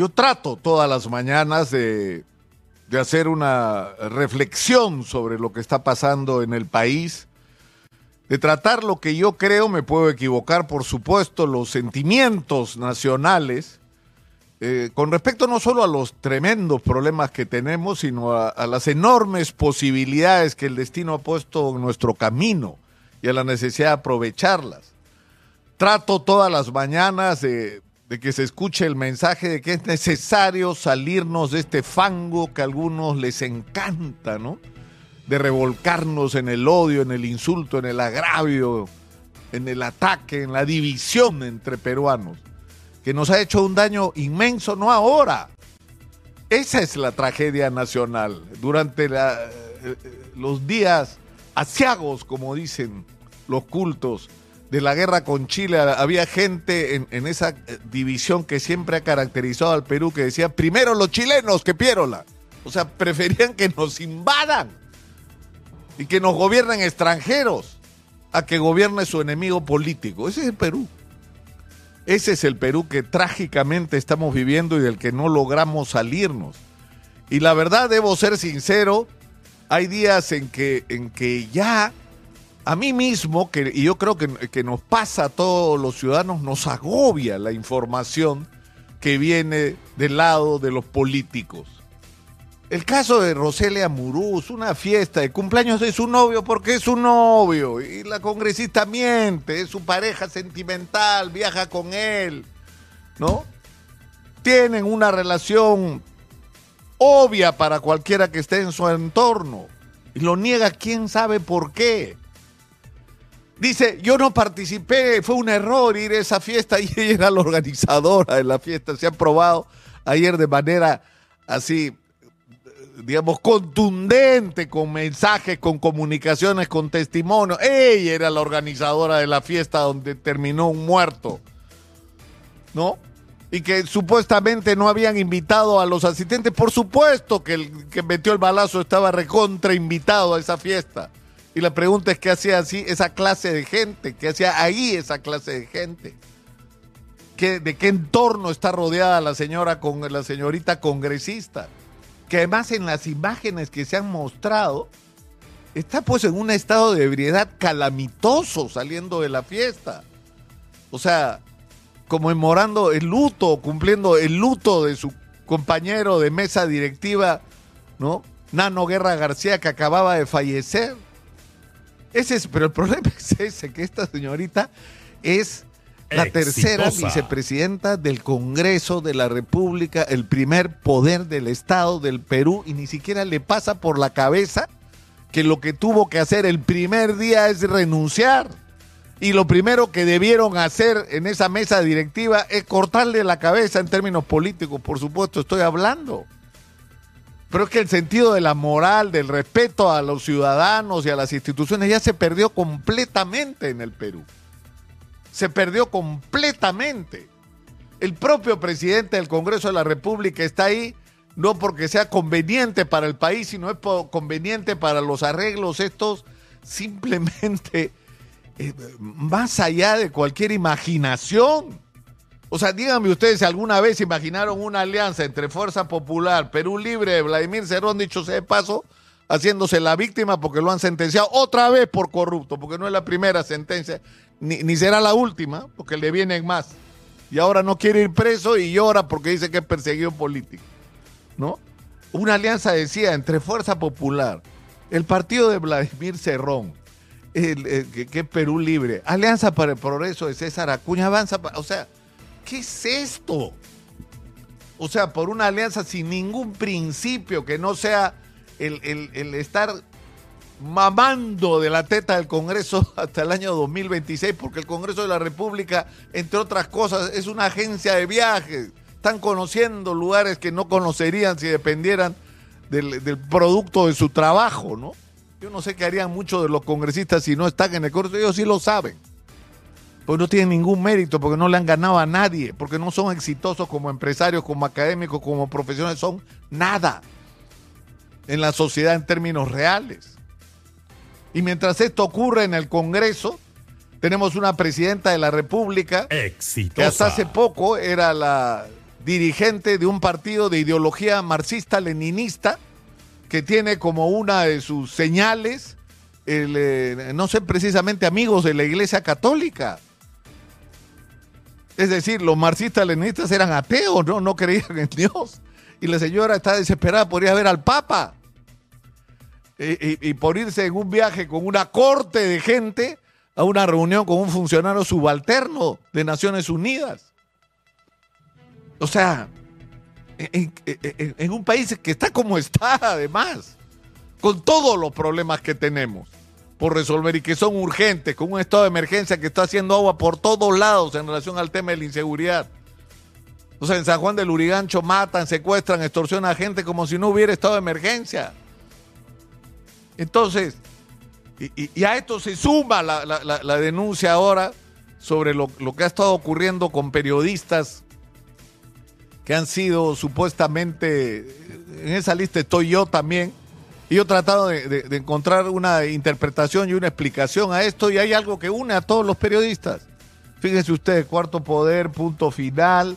Yo trato todas las mañanas de, hacer una reflexión sobre lo que está pasando en el país, de tratar lo que yo creo, me puedo equivocar, por supuesto, los sentimientos nacionales, eh, con respecto no solo a los tremendos problemas que tenemos, sino a, a las enormes posibilidades que el destino ha puesto en nuestro camino y a la necesidad de aprovecharlas. Trato todas las mañanas de, de que se escuche el mensaje de que es necesario salirnos de este fango que a algunos les encanta, ¿no? De revolcarnos en el odio, en el insulto, en el agravio, en el ataque, en la división entre peruanos, que nos ha hecho un daño inmenso, no ahora. Esa es la tragedia nacional. Durante la, eh, los días asiagos, como dicen los cultos, de la guerra con Chile, había gente en, esa eh, división que siempre ha caracterizado al Perú que decía, primero los chilenos que Piérola. O sea, preferían que nos invadan y que nos gobiernen extranjeros a que gobierne su enemigo político. Ese es el Perú. Ese es el Perú que trágicamente estamos viviendo y del que no logramos salirnos. Y la verdad, debo ser sincero, hay días en que, en que ya a mí mismo, que, y yo creo que, que, nos pasa a todos los ciudadanos, nos agobia la información que viene del lado de los políticos. El caso de Roselia Muruz, una fiesta de cumpleaños de su novio porque es su novio y la congresista miente, es su pareja sentimental, viaja con él, ¿no? Tienen una relación obvia para cualquiera que esté en su entorno y lo niega quién sabe por qué. Dice, yo no participé, fue un error ir a esa fiesta y ella era la organizadora de la fiesta. Se ha probado ayer de manera así, digamos, contundente, con mensajes, con comunicaciones, con testimonios. Ella era la organizadora de la fiesta donde terminó un muerto. ¿No? Y que supuestamente no habían invitado a los asistentes. Por supuesto que el que metió el balazo estaba recontra invitado a esa fiesta. Y la pregunta es qué hacía así esa clase de gente, qué hacía ahí esa clase de gente. ¿Qué, ¿De qué entorno está rodeada la señora con la señorita congresista? Que además en las imágenes que se han mostrado está pues en un estado de ebriedad calamitoso saliendo de la fiesta. O sea, conmemorando el luto, cumpliendo el luto de su compañero de mesa directiva, ¿no? Nano Guerra García que acababa de fallecer. Ese es, pero el problema es ese, que esta señorita es la Exitosa. tercera vicepresidenta del Congreso de la República, el primer poder del Estado del Perú, y ni siquiera le pasa por la cabeza que lo que tuvo que hacer el primer día es renunciar. Y lo primero que debieron hacer en esa mesa directiva es cortarle la cabeza en términos políticos, por supuesto, estoy hablando. Pero es que el sentido de la moral, del respeto a los ciudadanos y a las instituciones ya se perdió completamente en el Perú. Se perdió completamente. El propio presidente del Congreso de la República está ahí no porque sea conveniente para el país, sino es conveniente para los arreglos estos simplemente eh, más allá de cualquier imaginación. O sea, díganme ustedes si alguna vez imaginaron una alianza entre Fuerza Popular, Perú Libre, Vladimir Cerrón, dicho sea de paso, haciéndose la víctima porque lo han sentenciado otra vez por corrupto, porque no es la primera sentencia, ni, ni será la última, porque le vienen más. Y ahora no quiere ir preso y llora porque dice que es perseguido político. ¿No? Una alianza decía entre Fuerza Popular, el partido de Vladimir Cerrón, que, que, Perú Libre, Alianza para el Progreso de César Acuña, avanza, o sea, ¿qué es esto? O sea, por una alianza sin ningún principio que no sea el, el, estar mamando de la teta del Congreso hasta el año 2026, porque el Congreso de la República, entre otras cosas, es una agencia de viajes. Están conociendo lugares que no conocerían si dependieran del, del producto de su trabajo, ¿no? Yo no sé qué harían muchos de los congresistas si no están en el Congreso, ellos sí lo saben. Pues no tienen ningún mérito, porque no le han ganado a nadie, porque no son exitosos como empresarios, como académicos, como profesionales, son nada en la sociedad en términos reales. Y mientras esto ocurre en el Congreso, tenemos una presidenta de la República Exitosa. que hasta hace poco era la, dirigente de un partido de ideología marxista-leninista que tiene como una de sus señales, el, eh, no sé precisamente amigos de la Iglesia Católica. Es decir, los marxistas-leninistas eran ateos, ¿no? no creían en Dios. Y la señora está desesperada, podría ver al Papa. Y, por irse en un viaje con una corte de gente a una reunión con un funcionario subalterno de Naciones Unidas. O sea, en, un país que está como está, además, con todos los problemas que tenemos por resolver y que son urgentes, con un estado de emergencia que está haciendo agua por todos lados en relación al tema de la inseguridad. Sea, en San Juan del Urigancho matan, secuestran, extorsionan a gente como si no hubiera estado de emergencia. Entonces, y, a esto se suma la, denuncia ahora sobre lo, que ha estado ocurriendo con periodistas que han sido supuestamente, en esa lista estoy yo también, y yo he tratado de, de, encontrar una interpretación y una explicación a esto, y hay algo que une a todos los periodistas. Fíjense ustedes, Cuarto Poder, Punto Final,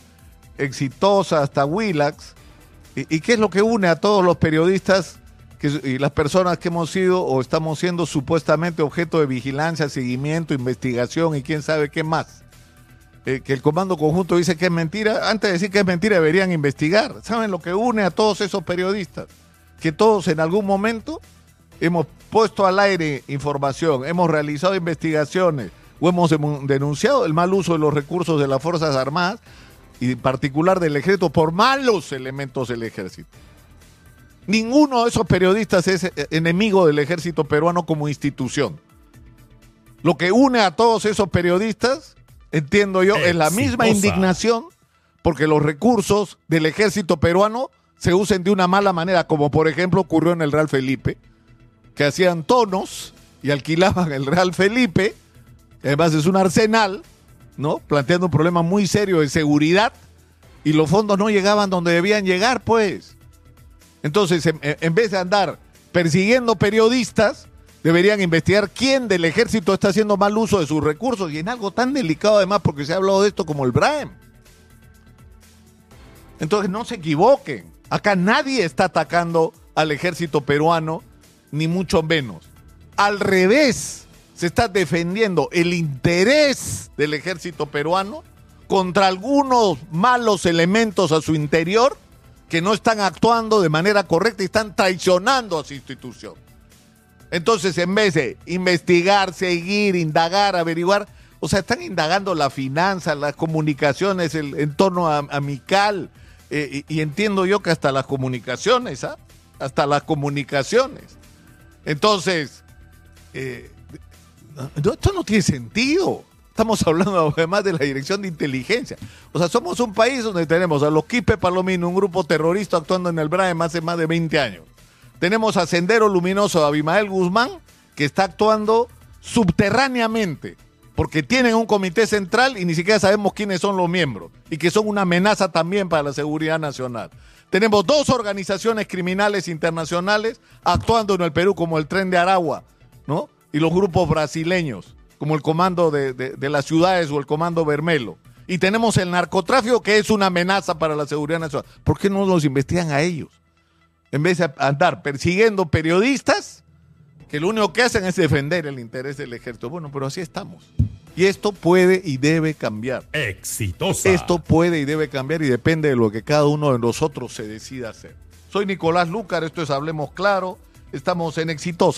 Exitosa, hasta Willax. ¿Y, ¿Y, qué es lo que une a todos los periodistas que, y las personas que hemos sido o estamos siendo supuestamente objeto de vigilancia, seguimiento, investigación y quién sabe qué más? Eh, que el Comando Conjunto dice que es mentira. Antes de decir que es mentira, deberían investigar. ¿Saben lo que une a todos esos periodistas? Que todos en algún momento hemos puesto al aire información, hemos realizado investigaciones o hemos denunciado el mal uso de los recursos de las Fuerzas Armadas y en particular del ejército por malos elementos del ejército. Ninguno de esos periodistas es enemigo del ejército peruano como institución. Lo que une a todos esos periodistas, entiendo yo, Exitosa. es la misma indignación porque los recursos del ejército peruano se usen de una mala manera, como por ejemplo ocurrió en el Real Felipe, que hacían tonos y alquilaban el Real Felipe, además es un arsenal, ¿no? Planteando un problema muy serio de seguridad y los fondos no llegaban donde debían llegar, pues. Entonces, en, vez de andar persiguiendo periodistas, deberían investigar quién del ejército está haciendo mal uso de sus recursos y en algo tan delicado además porque se ha hablado de esto como el BRAEM. Entonces, no se equivoquen. Acá nadie está atacando al ejército peruano, ni mucho menos. Al revés, se está defendiendo el interés del ejército peruano contra algunos malos elementos a su interior que no están actuando de manera correcta y están traicionando a su institución. Entonces, en vez de investigar, seguir, indagar, averiguar, o sea, están indagando la finanza, las comunicaciones, el entorno amical, eh, y, entiendo yo que hasta las comunicaciones, ¿ah? Hasta las comunicaciones. Entonces, eh, esto no tiene sentido. Estamos hablando además de la dirección de inteligencia. O sea, somos un país donde tenemos a los Quipe Palomino, un grupo terrorista actuando en el BRAEM hace más de 20 años. Tenemos a Sendero Luminoso de Abimael Guzmán, que está actuando subterráneamente, porque tienen un comité central y ni siquiera sabemos quiénes son los miembros, y que son una amenaza también para la seguridad nacional. Tenemos dos organizaciones criminales internacionales actuando en el Perú, como el Tren de Aragua, ¿no? Y los grupos brasileños como el comando de, de, de, las ciudades o el comando Bermelo. Y tenemos el narcotráfico que es una amenaza para la seguridad nacional. ¿Por qué no los investigan a ellos? En vez de andar persiguiendo periodistas que lo único que hacen es defender el interés del ejército. Bueno, pero así estamos. Y esto puede y debe cambiar. Exitosa. Esto puede y debe cambiar y depende de lo que cada uno de nosotros se decida hacer. Soy Nicolás Lucar, esto es Hablemos Claro, estamos en Exitosa.